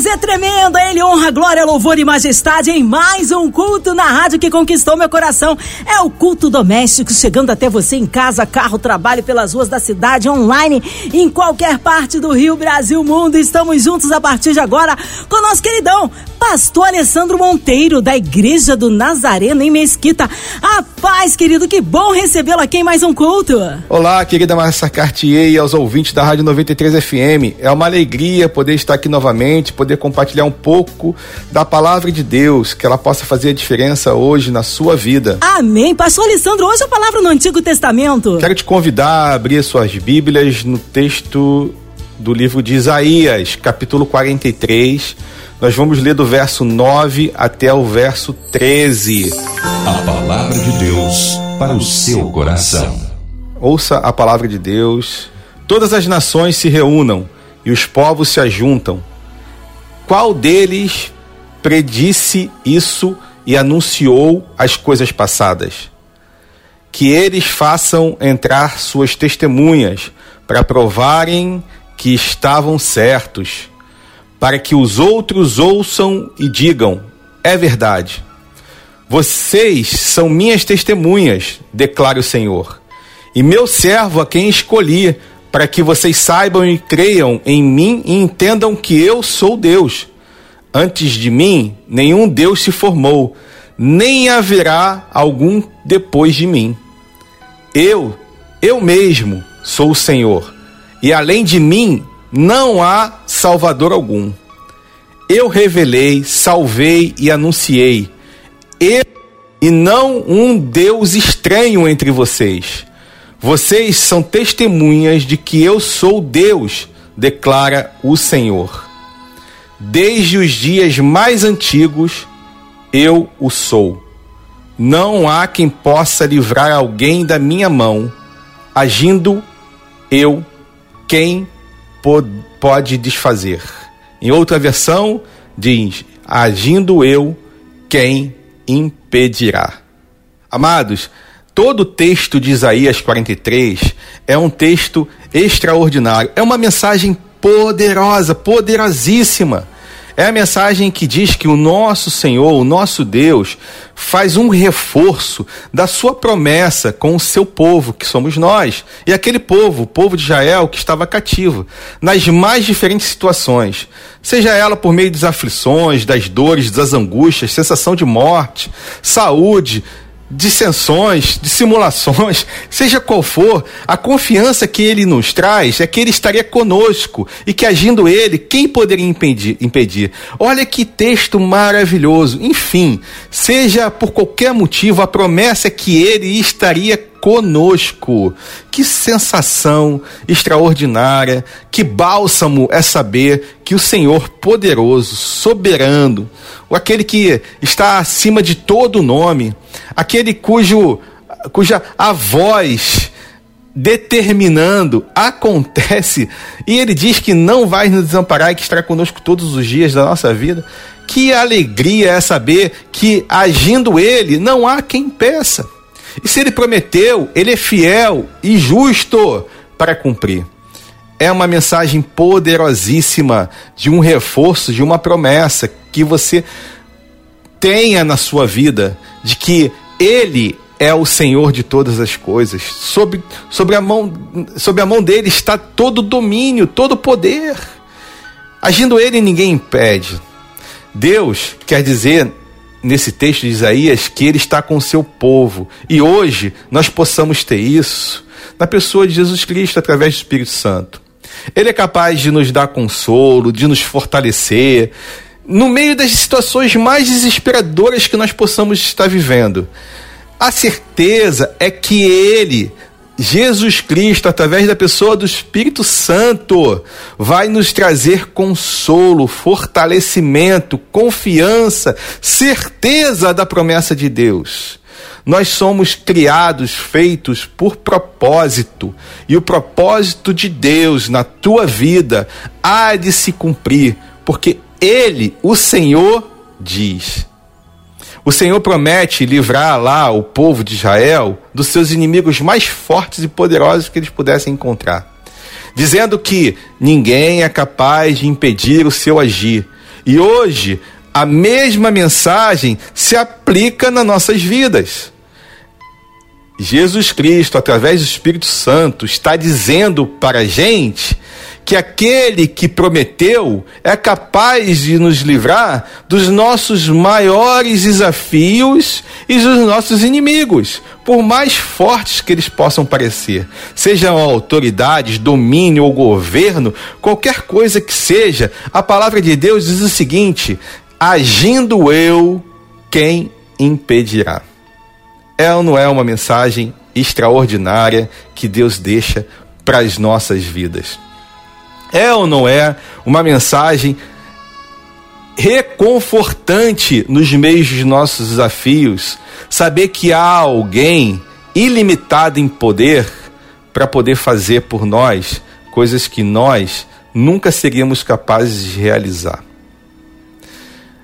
Deus é tremendo, Ele honra, glória, louvor e majestade em mais um culto na rádio que conquistou meu coração. É o culto doméstico chegando até você em casa, carro, trabalho, pelas ruas da cidade, online, em qualquer parte do Rio, Brasil, mundo. Estamos juntos a partir de agora com nosso queridão, Pastor Alessandro Monteiro, da Igreja do Nazareno em Mesquita. A paz, querido, que bom recebê-lo aqui em mais um culto. Olá, querida Marcia Cartier e aos ouvintes da Rádio 93 FM. É uma alegria poder estar aqui novamente, poder compartilhar um pouco da palavra de Deus, que ela possa fazer a diferença hoje na sua vida. Amém. Pastor Alessandro, hoje a palavra no Antigo Testamento. Quero te convidar a abrir suas Bíblias no texto do livro de Isaías, capítulo 43. Nós vamos ler do verso 9 até o verso 13. A palavra de Deus para o seu coração. Ouça a palavra de Deus. Todas as nações se reúnam e os povos se ajuntam. Qual deles predisse isso e anunciou as coisas passadas? Que eles façam entrar suas testemunhas para provarem que estavam certos, para que os outros ouçam e digam: é verdade. Vocês são minhas testemunhas, declara o Senhor, e meu servo a quem escolhi, para que vocês saibam e creiam em mim e entendam que eu sou Deus. Antes de mim, nenhum Deus se formou, nem haverá algum depois de mim. Eu, eu mesmo, sou o Senhor, e além de mim não há Salvador algum. Eu revelei, salvei e anunciei. Eu e não um Deus estranho entre vocês. Vocês são testemunhas de que eu sou Deus, declara o Senhor. Desde os dias mais antigos, eu o sou. Não há quem possa livrar alguém da minha mão. Agindo eu, quem pode desfazer? Em outra versão, diz: agindo eu, quem impedirá? Amados, todo o texto de Isaías 43 é um texto extraordinário, é uma mensagem poderosa, poderosíssima. É a mensagem que diz que o nosso Senhor, o nosso Deus, faz um reforço da sua promessa com o seu povo, que somos nós, e aquele povo, o povo de Israel, que estava cativo, nas mais diferentes situações, seja ela por meio das aflições, das dores, das angústias, sensação de morte, saúde, dissensões, dissimulações, seja qual for, a confiança que ele nos traz é que ele estaria conosco e que agindo ele, quem poderia impedir? impedir? Olha que texto maravilhoso. Enfim, seja por qualquer motivo, a promessa é que ele estaria conosco. Que sensação extraordinária, que bálsamo é saber que o Senhor poderoso, soberano, aquele que está acima de todo nome, aquele cujo cuja a voz determinando acontece e ele diz que não vai nos desamparar e que estará conosco todos os dias da nossa vida. Que alegria é saber que agindo ele não há quem peça. E se ele prometeu, ele é fiel e justo para cumprir. É uma mensagem poderosíssima de um reforço, de uma promessa que você tenha na sua vida de que ele é o Senhor de todas as coisas. Sobre, sobre, a, mão, sobre a mão dele está todo o domínio, todo o poder. Agindo ele, ninguém impede. Deus quer dizer nesse texto de Isaías que ele está com o seu povo. E hoje nós possamos ter isso na pessoa de Jesus Cristo através do Espírito Santo. Ele é capaz de nos dar consolo, de nos fortalecer no meio das situações mais desesperadoras que nós possamos estar vivendo. A certeza é que ele Jesus Cristo, através da pessoa do Espírito Santo, vai nos trazer consolo, fortalecimento, confiança, certeza da promessa de Deus. Nós somos criados, feitos por propósito, e o propósito de Deus na tua vida há de se cumprir, porque Ele, o Senhor, diz: O Senhor promete livrar lá o povo de Israel dos seus inimigos mais fortes e poderosos que eles pudessem encontrar, dizendo que ninguém é capaz de impedir o seu agir. E hoje, a mesma mensagem se aplica nas nossas vidas. Jesus Cristo, através do Espírito Santo, está dizendo para a gente que aquele que prometeu é capaz de nos livrar dos nossos maiores desafios e dos nossos inimigos, por mais fortes que eles possam parecer. Sejam autoridades, domínio ou governo, qualquer coisa que seja, a palavra de Deus diz o seguinte: agindo eu, quem impedirá? É ou não é uma mensagem extraordinária que Deus deixa para as nossas vidas? É ou não é uma mensagem reconfortante nos meios dos nossos desafios saber que há alguém ilimitado em poder para poder fazer por nós coisas que nós nunca seríamos capazes de realizar.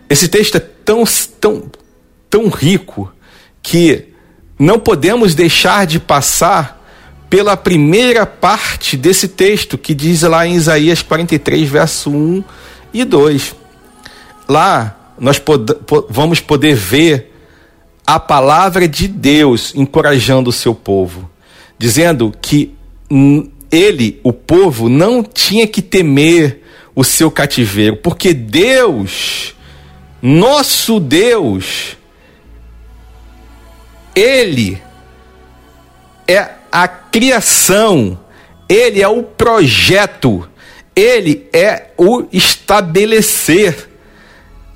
Esse texto é tão, tão, tão rico que não podemos deixar de passar pela primeira parte desse texto que diz lá em Isaías 43, verso 1 e 2. Lá nós pod vamos poder ver a palavra de Deus encorajando o seu povo, dizendo que ele, o povo, não tinha que temer o seu cativeiro, porque Deus, nosso Deus, ele é a criação, ele é o projeto, ele é o estabelecer.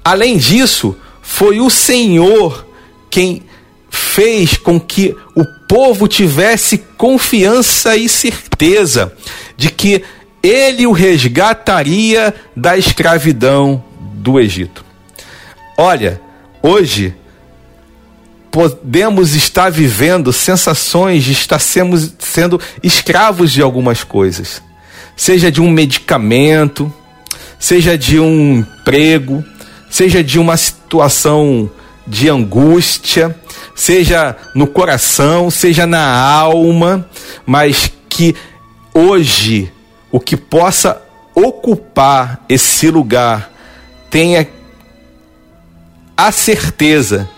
Além disso, foi o Senhor quem fez com que o povo tivesse confiança e certeza de que ele o resgataria da escravidão do Egito. Olha, hoje podemos estar vivendo sensações de estar sendo, sendo escravos de algumas coisas, seja de um medicamento, seja de um emprego, seja de uma situação de angústia, seja no coração, seja na alma, mas que hoje o que possa ocupar esse lugar tenha a certeza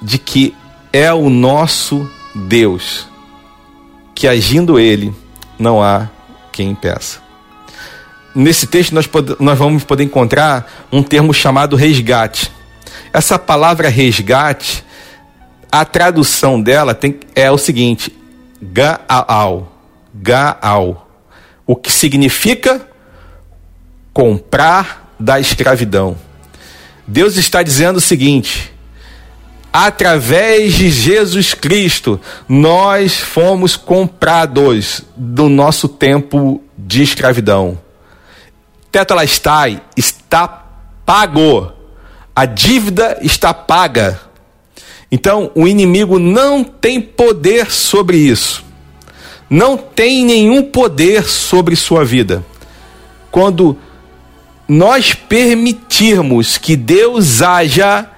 de que é o nosso Deus, que agindo Ele, não há quem impeça. Nesse texto nós, nós vamos poder encontrar um termo chamado resgate. Essa palavra resgate, a tradução dela tem, é o seguinte: gaal, gaal, o que significa comprar da escravidão. Deus está dizendo o seguinte: através de Jesus Cristo, nós fomos comprados do nosso tempo de escravidão. Tetelestai está pago. A dívida está paga. Então, o inimigo não tem poder sobre isso. Não tem nenhum poder sobre sua vida. Quando nós permitirmos que Deus haja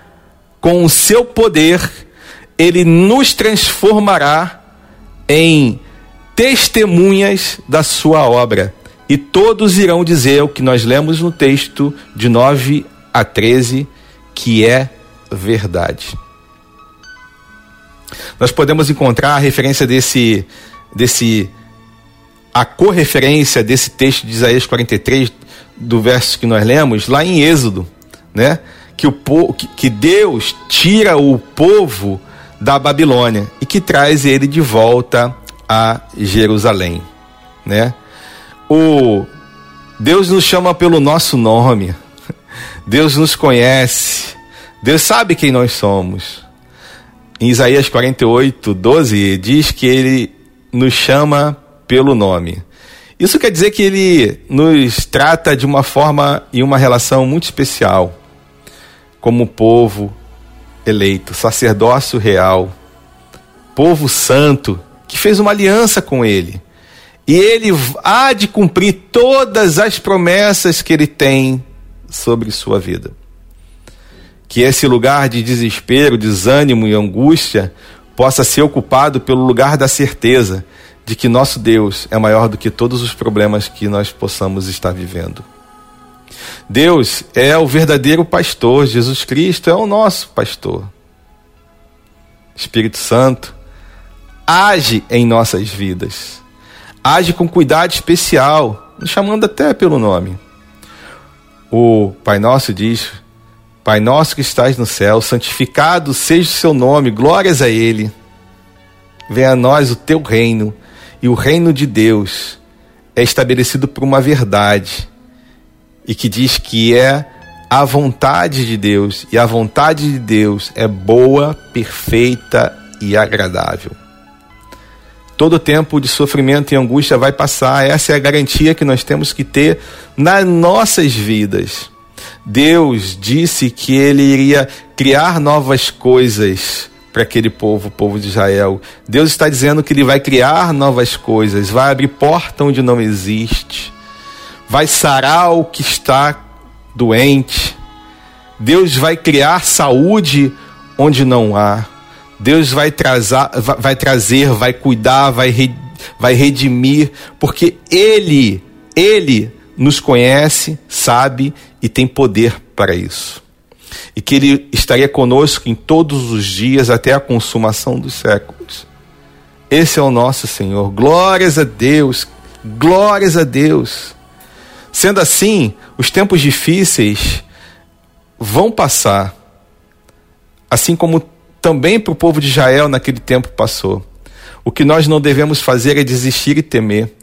com o seu poder, ele nos transformará em testemunhas da sua obra. E todos irão dizer o que nós lemos no texto de 9 a 13, que é verdade. Nós podemos encontrar a referência desse, desse a correferência desse texto de Isaías 43, do verso que nós lemos, lá em Êxodo, né? Que, o, que Deus tira o povo da Babilônia e que traz ele de volta a Jerusalém, né? O Deus nos chama pelo nosso nome. Deus nos conhece. Deus sabe quem nós somos. Em Isaías 48, 12, diz que ele nos chama pelo nome. Isso quer dizer que ele nos trata de uma forma e uma relação muito especial como povo eleito, sacerdócio real, povo santo, que fez uma aliança com ele. E ele há de cumprir todas as promessas que ele tem sobre sua vida. que esse lugar de desespero, desânimo e angústia possa ser ocupado pelo lugar da certeza de que nosso Deus é maior do que todos os problemas que nós possamos estar vivendo. Deus é o verdadeiro pastor, Jesus Cristo é o nosso pastor. Espírito Santo age em nossas vidas, age com cuidado especial, nos chamando até pelo nome. O Pai Nosso diz: Pai nosso que estás no céu, santificado seja o seu nome, glórias a Ele. Venha a nós o teu reino, e o reino de Deus é estabelecido por uma verdade, e que diz que é a vontade de Deus, e a vontade de Deus é boa, perfeita e agradável. Todo tempo de sofrimento e angústia vai passar, essa é a garantia que nós temos que ter nas nossas vidas. Deus disse que ele iria criar novas coisas para aquele povo, o povo de Israel. Deus está dizendo que ele vai criar novas coisas, vai abrir porta onde não existe, vai sarar o que está doente. Deus vai criar saúde onde não há. Deus vai, trazar, vai trazer, vai cuidar, vai, vai redimir, porque Ele, Ele nos conhece, sabe e tem poder para isso. E que Ele estaria conosco em todos os dias até a consumação dos séculos. Esse é o nosso Senhor. Glórias a Deus, glórias a Deus. Sendo assim, os tempos difíceis vão passar, assim como também para o povo de Israel naquele tempo passou. O que nós não devemos fazer é desistir e temer,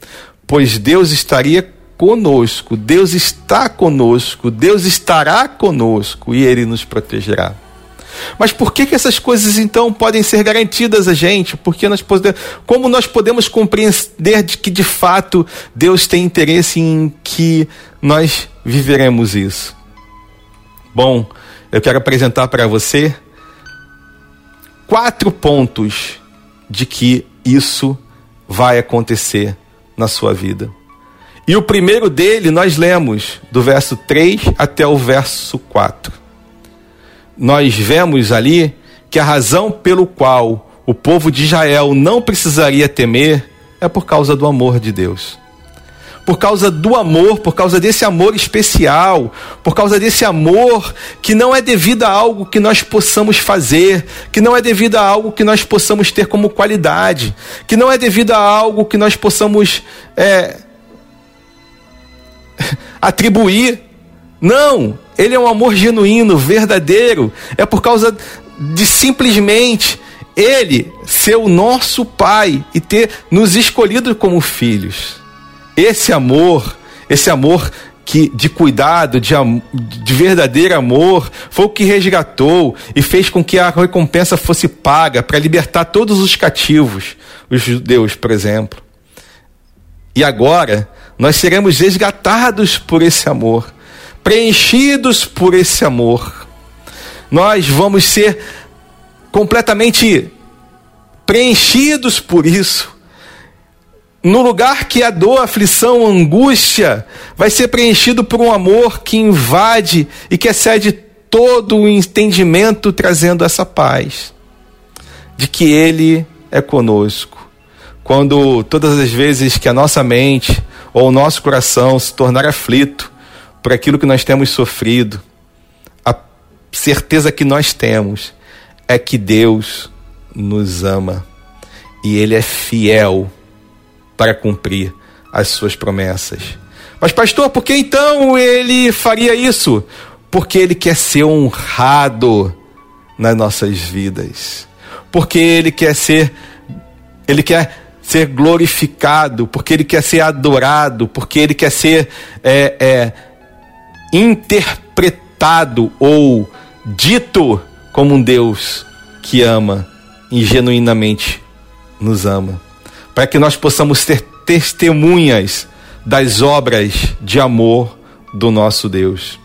pois Deus estaria conosco, Deus está conosco, Deus estará conosco e Ele nos protegerá. Mas por que, que essas coisas então podem ser garantidas a gente? Porque nós podemos, como nós podemos compreender de que de fato Deus tem interesse em que nós viveremos isso? Bom, eu quero apresentar para você quatro pontos de que isso vai acontecer na sua vida. E o primeiro dele nós lemos do verso 3 até o verso 4. Nós vemos ali que a razão pelo qual o povo de Israel não precisaria temer é por causa do amor de Deus. Por causa do amor, por causa desse amor especial, por causa desse amor que não é devido a algo que nós possamos fazer, que não é devido a algo que nós possamos ter como qualidade, que não é devido a algo que nós possamos é, atribuir. Não, ele é um amor genuíno, verdadeiro. É por causa de simplesmente ele ser o nosso pai e ter nos escolhido como filhos. Esse amor, esse amor que de cuidado, de, de verdadeiro amor, foi o que resgatou e fez com que a recompensa fosse paga para libertar todos os cativos, os judeus, por exemplo. E agora nós seremos resgatados por esse amor, preenchidos por esse amor. Nós vamos ser completamente preenchidos por isso. No lugar que a dor, a aflição, a angústia vai ser preenchido por um amor que invade e que excede todo o entendimento, trazendo essa paz de que Ele é conosco. Quando todas as vezes que a nossa mente ou o nosso coração se tornar aflito por aquilo que nós temos sofrido, a certeza que nós temos é que Deus nos ama e Ele é fiel para cumprir as suas promessas. Mas, pastor, por que então ele faria isso? Porque ele quer ser honrado nas nossas vidas. Porque ele quer ser, ele quer ser glorificado, porque ele quer ser adorado, porque ele quer ser é, é, interpretado ou dito como um Deus que ama e genuinamente nos ama. Para que nós possamos ter testemunhas das obras de amor do nosso Deus.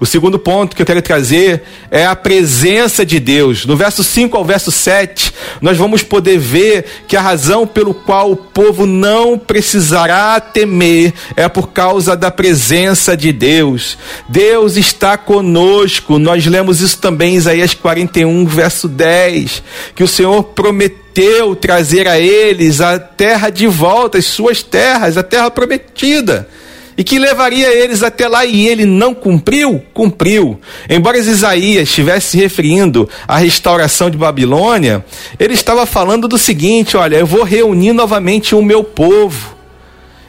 O segundo ponto que eu quero trazer é a presença de Deus. No verso 5 ao verso 7, nós vamos poder ver que a razão pelo qual o povo não precisará temer é por causa da presença de Deus. Deus está conosco. Nós lemos isso também em Isaías 41, verso 10, que o Senhor prometeu trazer a eles a terra de volta, as suas terras, a terra prometida e que levaria eles até lá e ele não cumpriu? Cumpriu. Embora Isaías estivesse se referindo à restauração de Babilônia, ele estava falando do seguinte: olha, eu vou reunir novamente o meu povo,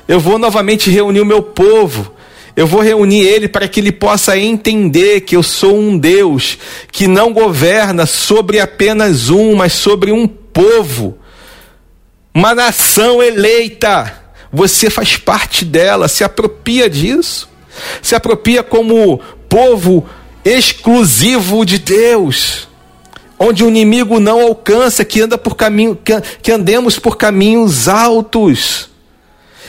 eu vou novamente reunir o meu povo. Eu vou reunir ele para que ele possa entender que eu sou um Deus que não governa sobre apenas um, mas sobre um povo, uma nação eleita você faz parte dela, se apropria disso. Se apropria como povo exclusivo de Deus, onde o inimigo não alcança, que anda por caminho, que, andemos por caminhos altos.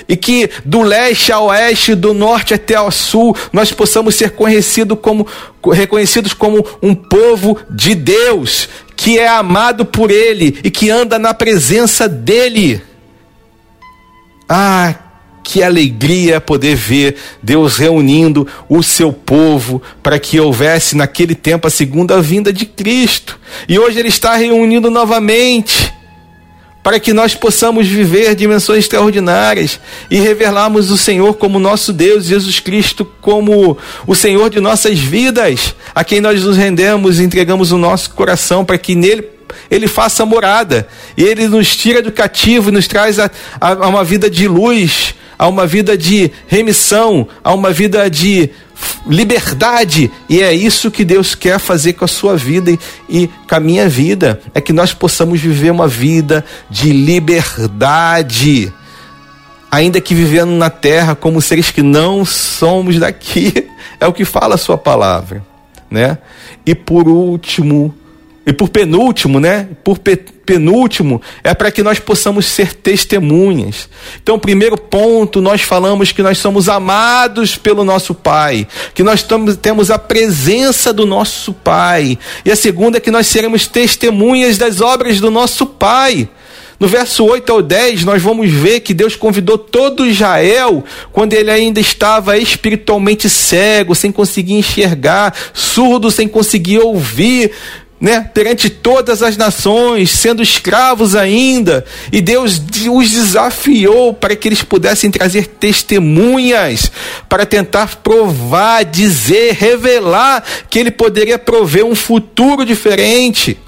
E que do leste ao oeste, do norte até ao sul, nós possamos ser conhecido como, reconhecidos como um povo de Deus, que é amado por Ele e que anda na presença dEle. Ah, que alegria poder ver Deus reunindo o seu povo para que houvesse naquele tempo a segunda vinda de Cristo. E hoje Ele está reunindo novamente para que nós possamos viver dimensões extraordinárias e revelarmos o Senhor como nosso Deus, Jesus Cristo como o Senhor de nossas vidas, a quem nós nos rendemos e entregamos o nosso coração para que nele ele faça morada. E ele nos tira do cativo e nos traz a, a, a uma vida de luz, a uma vida de remissão, a uma vida de liberdade. E é isso que Deus quer fazer com a sua vida e, e com a minha vida. É que nós possamos viver uma vida de liberdade. Ainda que vivendo na terra como seres que não somos daqui, é o que fala a sua palavra, né? E por último, e por penúltimo, né? Por pe penúltimo, é para que nós possamos ser testemunhas. Então, primeiro ponto, nós falamos que nós somos amados pelo nosso Pai, que nós temos a presença do nosso Pai. E a segunda é que nós seremos testemunhas das obras do nosso Pai. No verso 8 ao 10, nós vamos ver que Deus convidou todo Israel quando ele ainda estava espiritualmente cego, sem conseguir enxergar, surdo, sem conseguir ouvir né, perante todas as nações, sendo escravos ainda, e Deus os desafiou para que eles pudessem trazer testemunhas, para tentar provar, dizer, revelar que ele poderia prover um futuro diferente.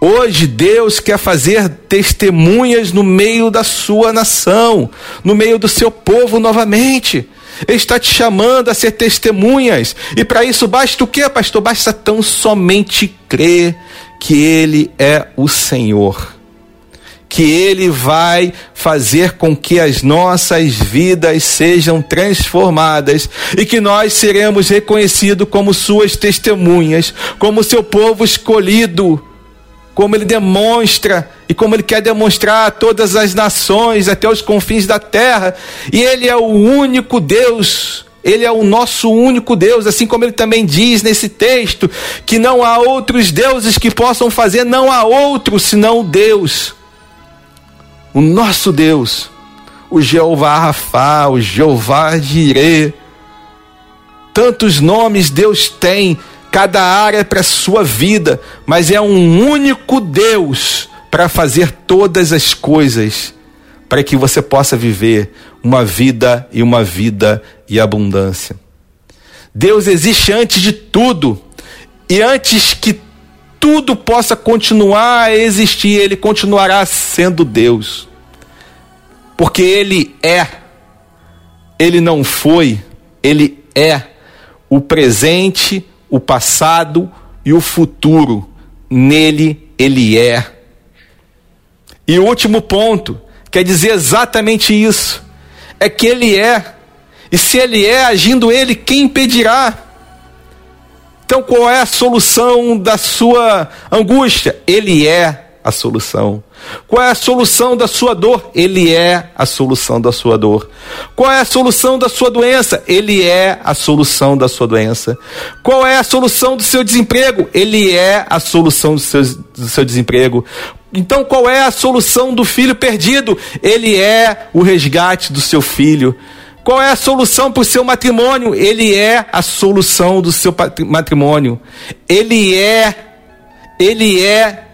Hoje Deus quer fazer testemunhas no meio da sua nação, no meio do seu povo novamente. Ele está te chamando a ser testemunhas. E para isso basta o que, pastor? Basta tão somente crer que Ele é o Senhor. Que Ele vai fazer com que as nossas vidas sejam transformadas e que nós seremos reconhecidos como Suas testemunhas, como Seu povo escolhido como ele demonstra e como ele quer demonstrar a todas as nações, até os confins da terra. E ele é o único Deus, ele é o nosso único Deus, assim como ele também diz nesse texto que não há outros deuses que possam fazer, não há outro senão Deus. O nosso Deus, o Jeová Rafá, o Jeová Jireh. Tantos nomes Deus tem cada área para a sua vida, mas é um único Deus para fazer todas as coisas, para que você possa viver uma vida e uma vida e abundância. Deus existe antes de tudo, e antes que tudo possa continuar a existir, Ele continuará sendo Deus, porque Ele é, Ele não foi, Ele é o presente o passado e o futuro. Nele ele é. E o último ponto quer dizer exatamente isso: é que ele é. E se ele é, agindo ele, quem impedirá? Então qual é a solução da sua angústia? Ele é. A solução. Qual é a solução da sua dor? Ele é a solução da sua dor. Qual é a solução da sua doença? Ele é a solução da sua doença. Qual é a solução do seu desemprego? Ele é a solução do seu, do seu desemprego. Então, qual é a solução do filho perdido? Ele é o resgate do seu filho. Qual é a solução para o seu matrimônio? Ele é a solução do seu matrimônio. Ele é, ele é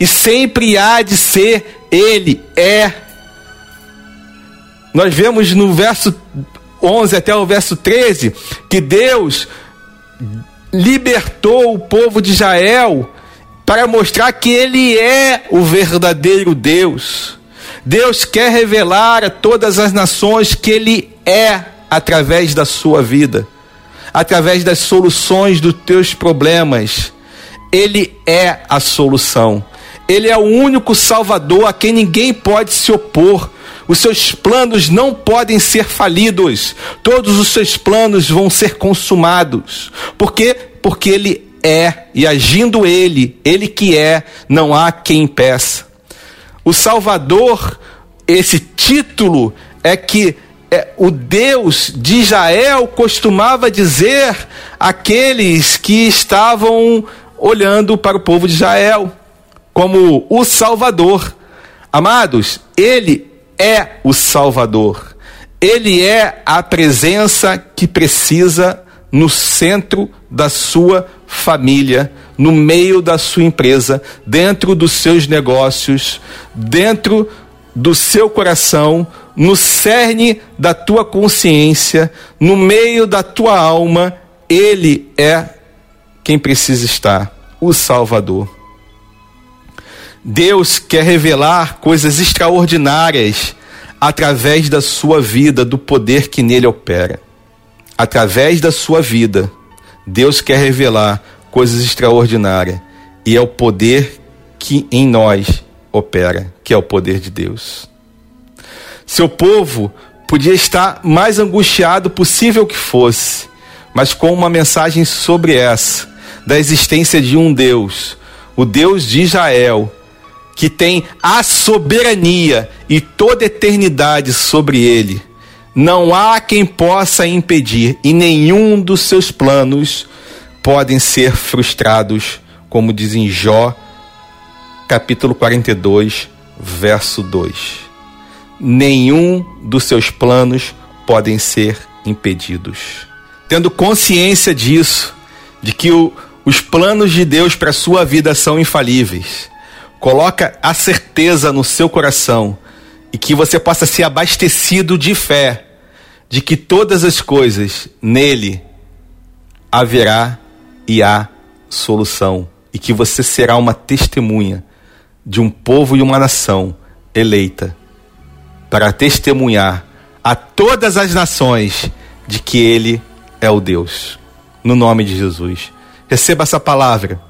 e sempre há de ser, ele é. Nós vemos no verso 11 até o verso 13 que Deus libertou o povo de Israel para mostrar que ele é o verdadeiro Deus. Deus quer revelar a todas as nações que ele é através da sua vida, através das soluções dos teus problemas. Ele é a solução. Ele é o único Salvador a quem ninguém pode se opor. Os seus planos não podem ser falidos. Todos os seus planos vão ser consumados. Por quê? Porque ele é, e agindo ele, ele que é, não há quem impeça. O Salvador, esse título é que é, o Deus de Israel costumava dizer àqueles que estavam olhando para o povo de Israel como o Salvador. Amados, Ele é o Salvador. Ele é a presença que precisa no centro da sua família, no meio da sua empresa, dentro dos seus negócios, dentro do seu coração, no cerne da tua consciência, no meio da tua alma, Ele é quem precisa estar, o Salvador. Deus quer revelar coisas extraordinárias através da sua vida, do poder que nele opera. Através da sua vida, Deus quer revelar coisas extraordinárias e é o poder que em nós opera, que é o poder de Deus. Seu povo podia estar mais angustiado possível que fosse, mas com uma mensagem sobre essa, da existência de um Deus, o Deus de Israel, que tem a soberania e toda eternidade sobre ele. Não há quem possa impedir, e nenhum dos seus planos podem ser frustrados, como diz em Jó, capítulo 42, verso 2. Nenhum dos seus planos podem ser impedidos. Tendo consciência disso, de que o, os planos de Deus para a sua vida são infalíveis, Coloca a certeza no seu coração e que você possa ser abastecido de fé de que todas as coisas nele haverá e há solução e que você será uma testemunha de um povo e uma nação eleita para testemunhar a todas as nações de que ele é o Deus. No nome de Jesus. Receba essa palavra,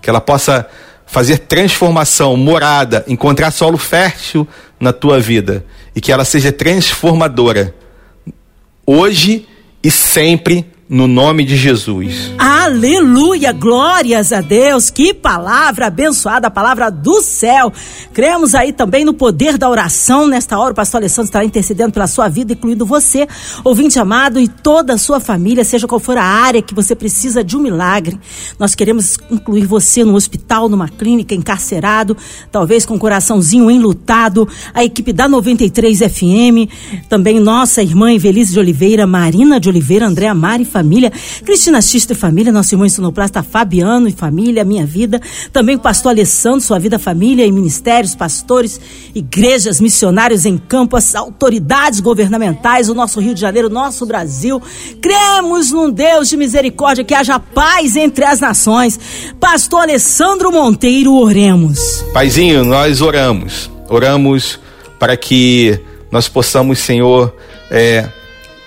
que ela possa fazer transformação, morada, encontrar solo fértil na tua vida e que ela seja transformadora hoje e sempre no nome de Jesus. Aleluia, glórias a Deus. Que palavra abençoada, a palavra do céu. Cremos aí também no poder da oração. Nesta hora, o pastor Alessandro estará intercedendo pela sua vida, incluindo você, ouvinte amado, e toda a sua família, seja qual for a área que você precisa de um milagre. Nós queremos incluir você no hospital, numa clínica, encarcerado, talvez com o coraçãozinho enlutado. A equipe da 93 FM, também nossa irmã Evelise de Oliveira, Marina de Oliveira, Andréa Mari família, Cristina Xista e família, nosso irmão sonoplasta Fabiano e família, minha vida, também o pastor Alessandro, sua vida, família e ministérios, pastores, igrejas, missionários em campo, as autoridades governamentais, o nosso Rio de Janeiro, o nosso Brasil. Cremos num Deus de misericórdia, que haja paz entre as nações. Pastor Alessandro Monteiro, oremos. Paizinho, nós oramos, oramos para que nós possamos, Senhor, é,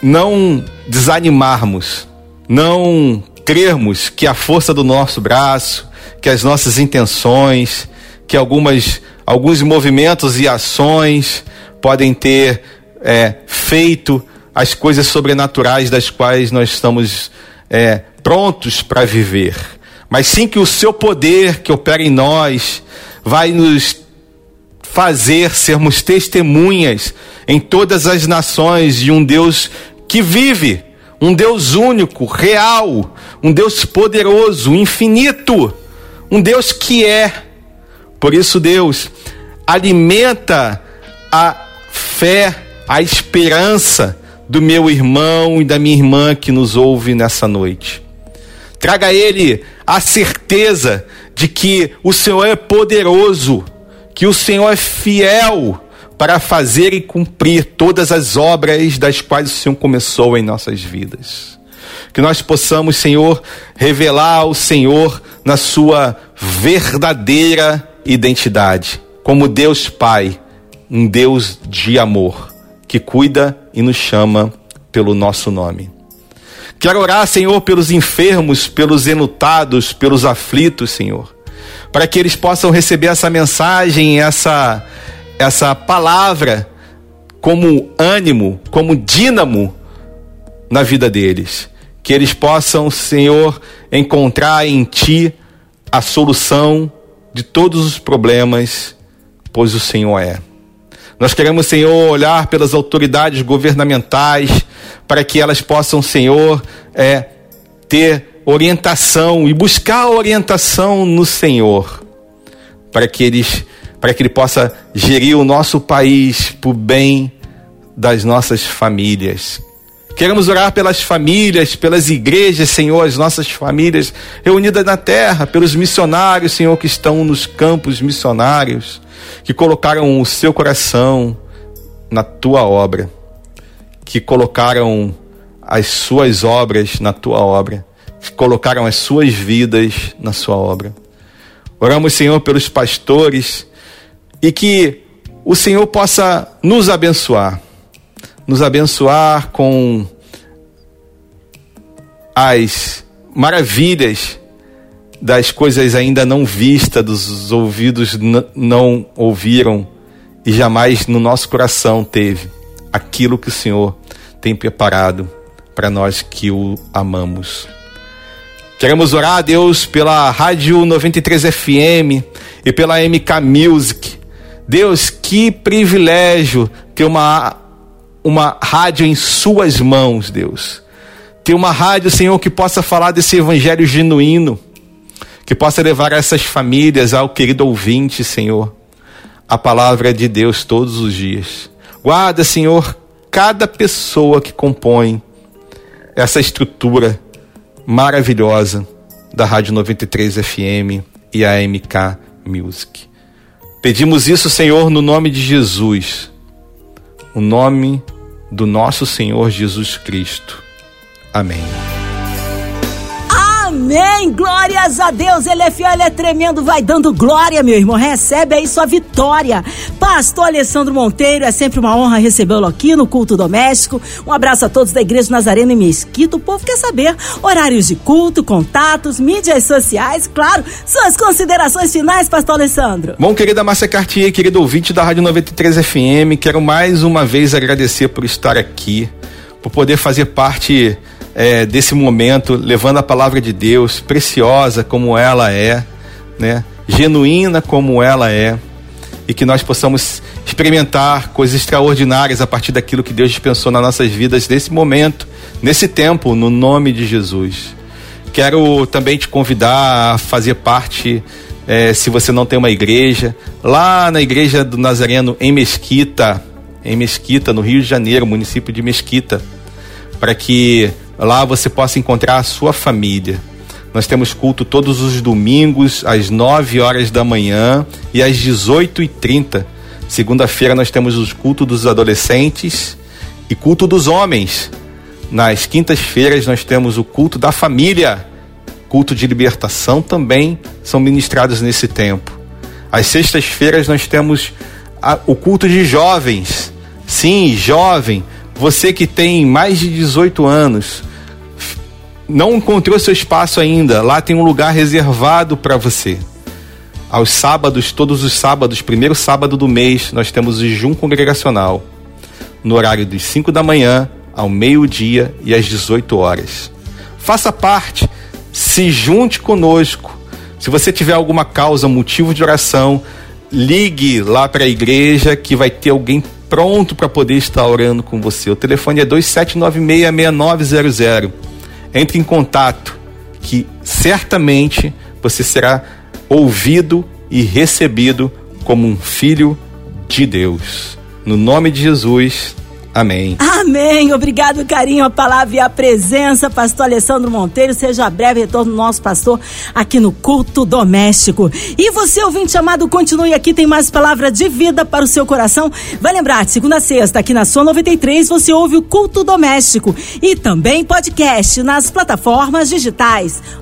não desanimarmos, não crermos que a força do nosso braço, que as nossas intenções, que algumas, alguns movimentos e ações podem ter é, feito as coisas sobrenaturais das quais nós estamos é, prontos para viver, mas sim que o seu poder que opera em nós vai nos fazer sermos testemunhas em todas as nações de um Deus que vive, um Deus único, real, um Deus poderoso, infinito, um Deus que é. Por isso, Deus alimenta a fé, a esperança do meu irmão e da minha irmã que nos ouve nessa noite. Traga a ele a certeza de que o Senhor é poderoso, que o Senhor é fiel para fazer e cumprir todas as obras das quais o Senhor começou em nossas vidas. Que nós possamos, Senhor, revelar o Senhor na sua verdadeira identidade, como Deus Pai, um Deus de amor, que cuida e nos chama pelo nosso nome. Quero orar, Senhor, pelos enfermos, pelos enlutados, pelos aflitos, Senhor para que eles possam receber essa mensagem, essa, essa palavra como ânimo, como dínamo na vida deles. Que eles possam, Senhor, encontrar em Ti a solução de todos os problemas, pois o Senhor é. Nós queremos, Senhor, olhar pelas autoridades governamentais para que elas possam, Senhor, é, ter orientação e buscar orientação no Senhor, para que eles para que ele possa gerir o nosso país por bem das nossas famílias. Queremos orar pelas famílias, pelas igrejas, Senhor, as nossas famílias reunidas na terra, pelos missionários, Senhor, que estão nos campos missionários, que colocaram o seu coração na tua obra, que colocaram as suas obras na tua obra colocaram as suas vidas na sua obra. Oramos, Senhor, pelos pastores e que o Senhor possa nos abençoar, nos abençoar com as maravilhas das coisas ainda não vistas, dos ouvidos não ouviram e jamais no nosso coração teve aquilo que o Senhor tem preparado para nós que o amamos. Queremos orar a Deus pela Rádio 93 FM e pela MK Music. Deus, que privilégio ter uma, uma rádio em Suas mãos, Deus. Ter uma rádio, Senhor, que possa falar desse evangelho genuíno, que possa levar essas famílias ao querido ouvinte, Senhor, a palavra de Deus todos os dias. Guarda, Senhor, cada pessoa que compõe essa estrutura maravilhosa da Rádio 93 FM e a MK Music. Pedimos isso, Senhor, no nome de Jesus, o nome do nosso Senhor Jesus Cristo. Amém. Amém! Glórias a Deus! Ele é fiel, ele é tremendo, vai dando glória, meu irmão. Recebe aí sua vitória. Pastor Alessandro Monteiro, é sempre uma honra recebê-lo aqui no Culto Doméstico. Um abraço a todos da Igreja Nazarena e Mesquita. O povo quer saber horários de culto, contatos, mídias sociais, claro, suas considerações finais, Pastor Alessandro. Bom, querida Márcia Cartier, querido ouvinte da Rádio 93 FM, quero mais uma vez agradecer por estar aqui, por poder fazer parte é, desse momento, levando a palavra de Deus, preciosa como ela é, né? genuína como ela é, e que nós possamos experimentar coisas extraordinárias a partir daquilo que Deus dispensou nas nossas vidas nesse momento, nesse tempo, no nome de Jesus. Quero também te convidar a fazer parte, é, se você não tem uma igreja, lá na igreja do Nazareno em Mesquita, em Mesquita, no Rio de Janeiro, município de Mesquita, para que Lá você possa encontrar a sua família. Nós temos culto todos os domingos, às 9 horas da manhã e às 18h30. Segunda-feira nós temos os cultos dos adolescentes e culto dos homens. Nas quintas-feiras nós temos o culto da família. Culto de libertação também são ministrados nesse tempo. Às sextas-feiras nós temos a, o culto de jovens. Sim, jovem, você que tem mais de 18 anos, não encontrou seu espaço ainda, lá tem um lugar reservado para você. Aos sábados, todos os sábados, primeiro sábado do mês, nós temos o jejum congregacional, no horário dos 5 da manhã ao meio-dia e às 18 horas. Faça parte, se junte conosco, Se você tiver alguma causa, motivo de oração, ligue lá para a igreja que vai ter alguém pronto para poder estar orando com você. O telefone é 27966900. Entre em contato que certamente você será ouvido e recebido como um filho de Deus. No nome de Jesus. Amém. Amém. Obrigado, carinho, a palavra e a presença, pastor Alessandro Monteiro. Seja breve retorno nosso pastor aqui no culto doméstico. E você, ouvinte amado, continue aqui, tem mais palavra de vida para o seu coração. Vai lembrar, segunda a sexta, aqui na sua 93, você ouve o culto doméstico e também podcast nas plataformas digitais.